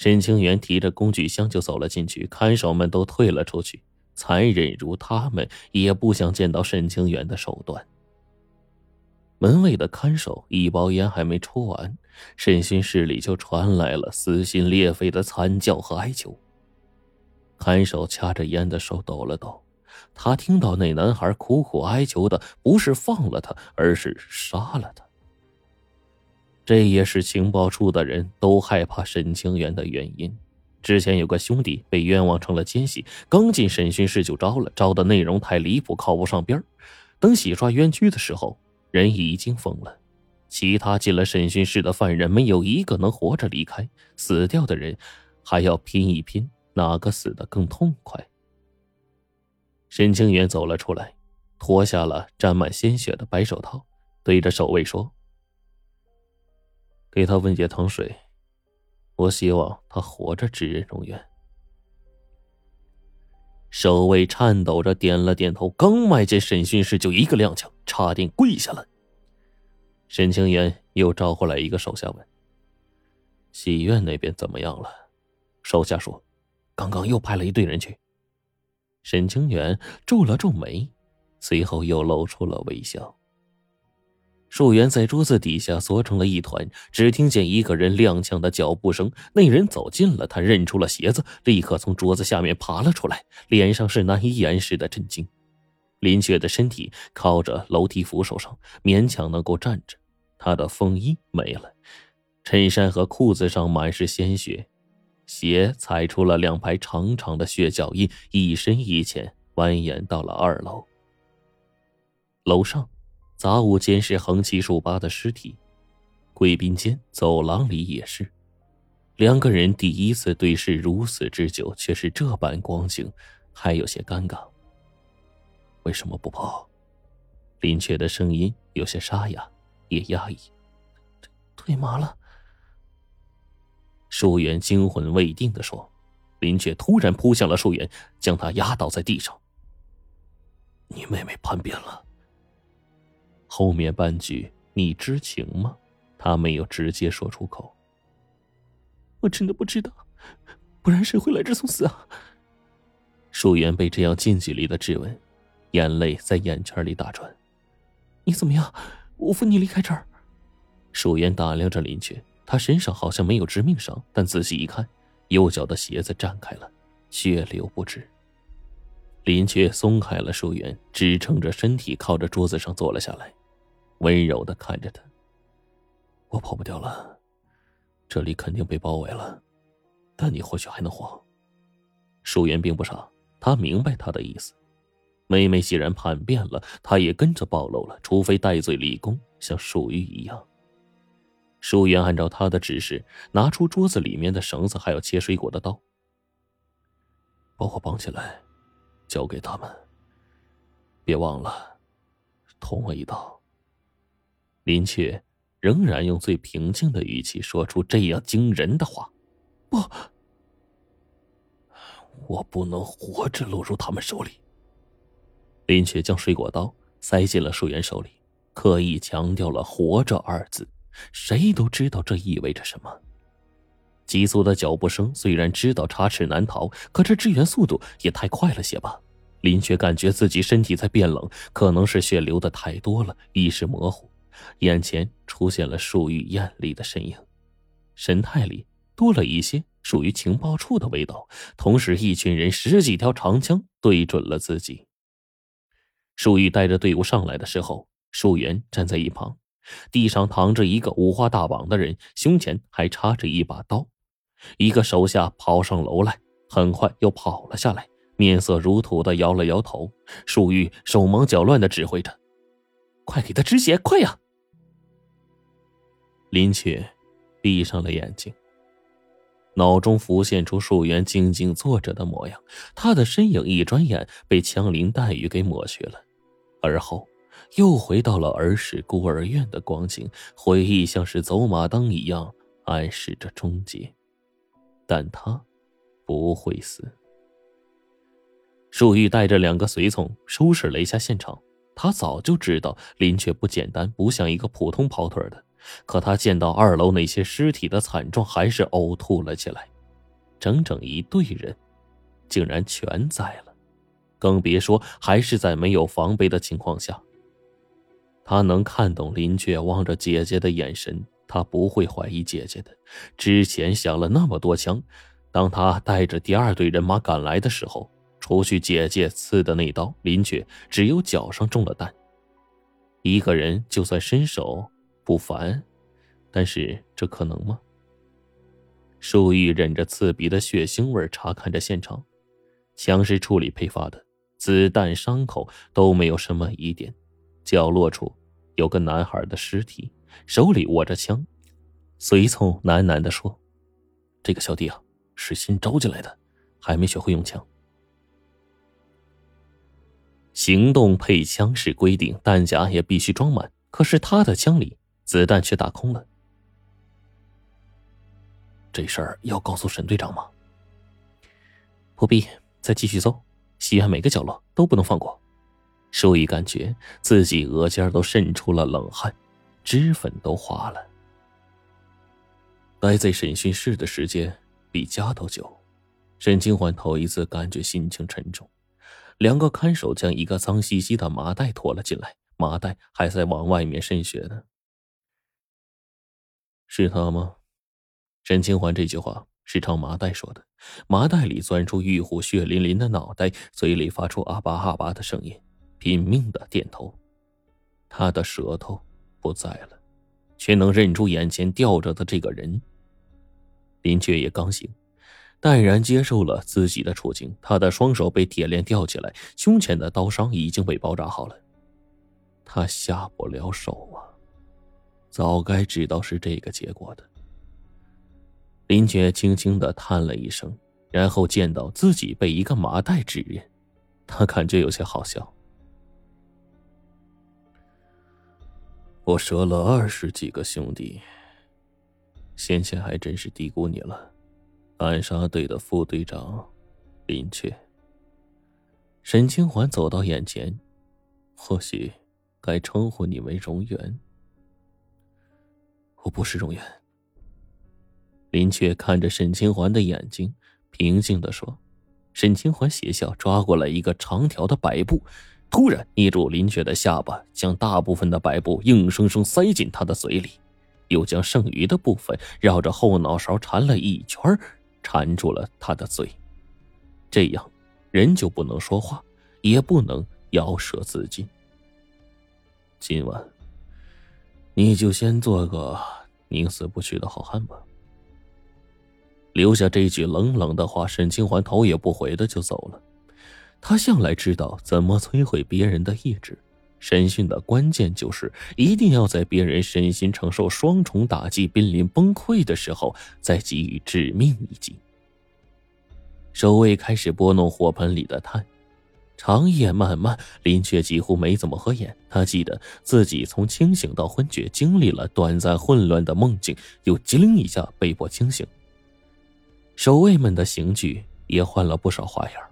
沈清源提着工具箱就走了进去，看守们都退了出去。残忍如他们，也不想见到沈清源的手段。门卫的看守一包烟还没抽完，审讯室里就传来了撕心裂肺的惨叫和哀求。看守掐着烟的手抖了抖，他听到那男孩苦苦哀求的不是放了他，而是杀了他。这也是情报处的人都害怕沈清源的原因。之前有个兄弟被冤枉成了奸细，刚进审讯室就招了，招的内容太离谱，靠不上边等洗刷冤屈的时候，人已经疯了。其他进了审讯室的犯人没有一个能活着离开，死掉的人还要拼一拼哪个死的更痛快。沈清源走了出来，脱下了沾满鲜血的白手套，对着守卫说：“给他温些糖水。”我希望他活着指认容冤。守卫颤抖着点了点头，刚迈进审讯室，就一个踉跄，差点跪下了。沈清源又招过来一个手下问：“戏院那边怎么样了？”手下说：“刚刚又派了一队人去。”沈清源皱了皱眉，随后又露出了微笑。树源在桌子底下缩成了一团，只听见一个人踉跄的脚步声。那人走近了，他认出了鞋子，立刻从桌子下面爬了出来，脸上是难以掩饰的震惊。林雀的身体靠着楼梯扶手上，勉强能够站着，他的风衣没了，衬衫和裤子上满是鲜血，鞋踩出了两排长长的血脚印，一深一浅，蜿蜒到了二楼。楼上。杂物间是横七竖八的尸体，贵宾间、走廊里也是。两个人第一次对视如此之久，却是这般光景，还有些尴尬。为什么不跑？林雀的声音有些沙哑，也压抑。腿麻了。树源惊魂未定的说。林雀突然扑向了树源，将他压倒在地上。你妹妹叛变了。后面半句你知情吗？他没有直接说出口。我真的不知道，不然谁会来这送死啊？树源被这样近距离的质问，眼泪在眼圈里打转。你怎么样？我扶你离开这儿。树源打量着林雀，他身上好像没有致命伤，但仔细一看，右脚的鞋子绽开了，血流不止。林雀松开了树源，支撑着身体，靠着桌子上坐了下来。温柔的看着他，我跑不掉了，这里肯定被包围了，但你或许还能活。树源并不傻，他明白他的意思。妹妹既然叛变了，他也跟着暴露了，除非戴罪立功，像树玉一样。树源按照他的指示，拿出桌子里面的绳子，还有切水果的刀，把我绑起来，交给他们。别忘了，捅我一刀。林雀仍然用最平静的语气说出这样惊人的话：“不，我不能活着落入他们手里。”林雀将水果刀塞进了树源手里，刻意强调了“活着”二字。谁都知道这意味着什么。急促的脚步声虽然知道插翅难逃，可这支援速度也太快了些吧？林雀感觉自己身体在变冷，可能是血流的太多了，意识模糊。眼前出现了树玉艳丽的身影，神态里多了一些属于情报处的味道。同时，一群人十几条长枪对准了自己。树玉带着队伍上来的时候，树源站在一旁，地上躺着一个五花大绑的人，胸前还插着一把刀。一个手下跑上楼来，很快又跑了下来，面色如土的摇了摇头。树玉手忙脚乱的指挥着：“快给他止血，快呀！”林雀闭上了眼睛，脑中浮现出树源静静坐着的模样，他的身影一转眼被枪林弹雨给抹去了，而后又回到了儿时孤儿院的光景，回忆像是走马灯一样暗示着终结，但他不会死。树玉带着两个随从收拾了一下现场，他早就知道林雀不简单，不像一个普通跑腿的。可他见到二楼那些尸体的惨状，还是呕吐了起来。整整一队人，竟然全在了，更别说还是在没有防备的情况下。他能看懂林雀望着姐姐的眼神，他不会怀疑姐姐的。之前响了那么多枪，当他带着第二队人马赶来的时候，除去姐姐刺的那刀，林雀只有脚上中了弹。一个人就算伸手不凡，但是这可能吗？舒玉忍着刺鼻的血腥味查看着现场，枪是处理配发的，子弹伤口都没有什么疑点。角落处有个男孩的尸体，手里握着枪。随从喃喃的说：“这个小弟啊，是新招进来的，还没学会用枪。行动配枪是规定，弹夹也必须装满。可是他的枪里子弹却打空了。这事儿要告诉沈队长吗？不必，再继续搜，西安每个角落都不能放过。”舒怡感觉自己额尖都渗出了冷汗，脂粉都化了。待在审讯室的时间比家都久，沈清欢头一次感觉心情沉重。两个看守将一个脏兮兮的麻袋拖了进来，麻袋还在往外面渗血呢。是他吗？沈清欢这句话是朝麻袋说的。麻袋里钻出玉虎血淋淋的脑袋，嘴里发出阿巴阿巴的声音。拼命的点头，他的舌头不在了，却能认出眼前吊着的这个人。林雀也刚醒，淡然接受了自己的处境。他的双手被铁链吊起来，胸前的刀伤已经被包扎好了。他下不了手！早该知道是这个结果的。林雀轻轻的叹了一声，然后见到自己被一个麻袋指认，他感觉有些好笑。我折了二十几个兄弟，先前还真是低估你了，暗杀队的副队长林雀。沈清环走到眼前，或许该称呼你为荣源。我不是荣源。林雀看着沈清环的眼睛，平静的说。沈清环邪笑，抓过来一个长条的白布。突然捏住林雀的下巴，将大部分的白布硬生生塞进他的嘴里，又将剩余的部分绕着后脑勺缠了一圈，缠住了他的嘴。这样，人就不能说话，也不能咬舌自尽。今晚，你就先做个宁死不屈的好汉吧。留下这句冷冷的话，沈清环头也不回的就走了。他向来知道怎么摧毁别人的意志，审讯的关键就是一定要在别人身心承受双重打击、濒临崩溃的时候，再给予致命一击。守卫开始拨弄火盆里的炭，长夜漫漫，林却几乎没怎么合眼。他记得自己从清醒到昏厥，经历了短暂混乱的梦境，又机灵一下被迫清醒。守卫们的刑具也换了不少花样。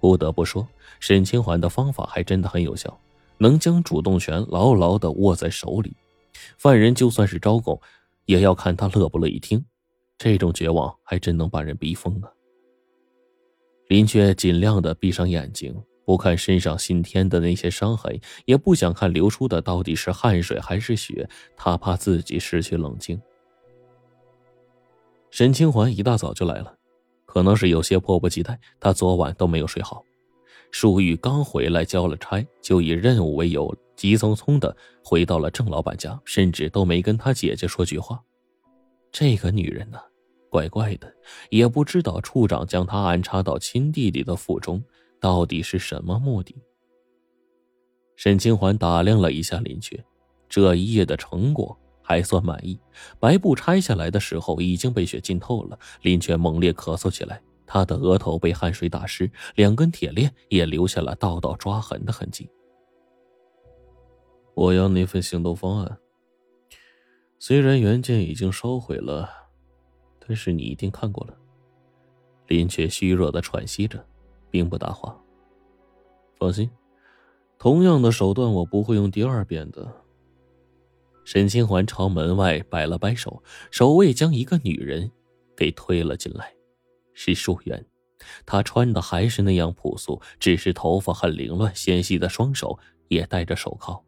不得不说，沈清环的方法还真的很有效，能将主动权牢牢的握在手里。犯人就算是招供，也要看他乐不乐意听。这种绝望还真能把人逼疯啊！林雀尽量的闭上眼睛，不看身上新添的那些伤痕，也不想看流出的到底是汗水还是血，他怕自己失去冷静。沈清环一大早就来了。可能是有些迫不及待，他昨晚都没有睡好。舒玉刚回来交了差，就以任务为由，急匆匆的回到了郑老板家，甚至都没跟他姐姐说句话。这个女人呢，怪怪的，也不知道处长将她安插到亲弟弟的府中，到底是什么目的。沈清环打量了一下林雀，这一夜的成果。还算满意。白布拆下来的时候已经被血浸透了，林却猛烈咳嗽起来。他的额头被汗水打湿，两根铁链也留下了道道抓痕的痕迹。我要那份行动方案。虽然原件已经烧毁了，但是你一定看过了。林却虚弱的喘息着，并不答话。放心，同样的手段我不会用第二遍的。沈清环朝门外摆了摆手，守卫将一个女人给推了进来。是淑媛，她穿的还是那样朴素，只是头发很凌乱，纤细的双手也戴着手铐。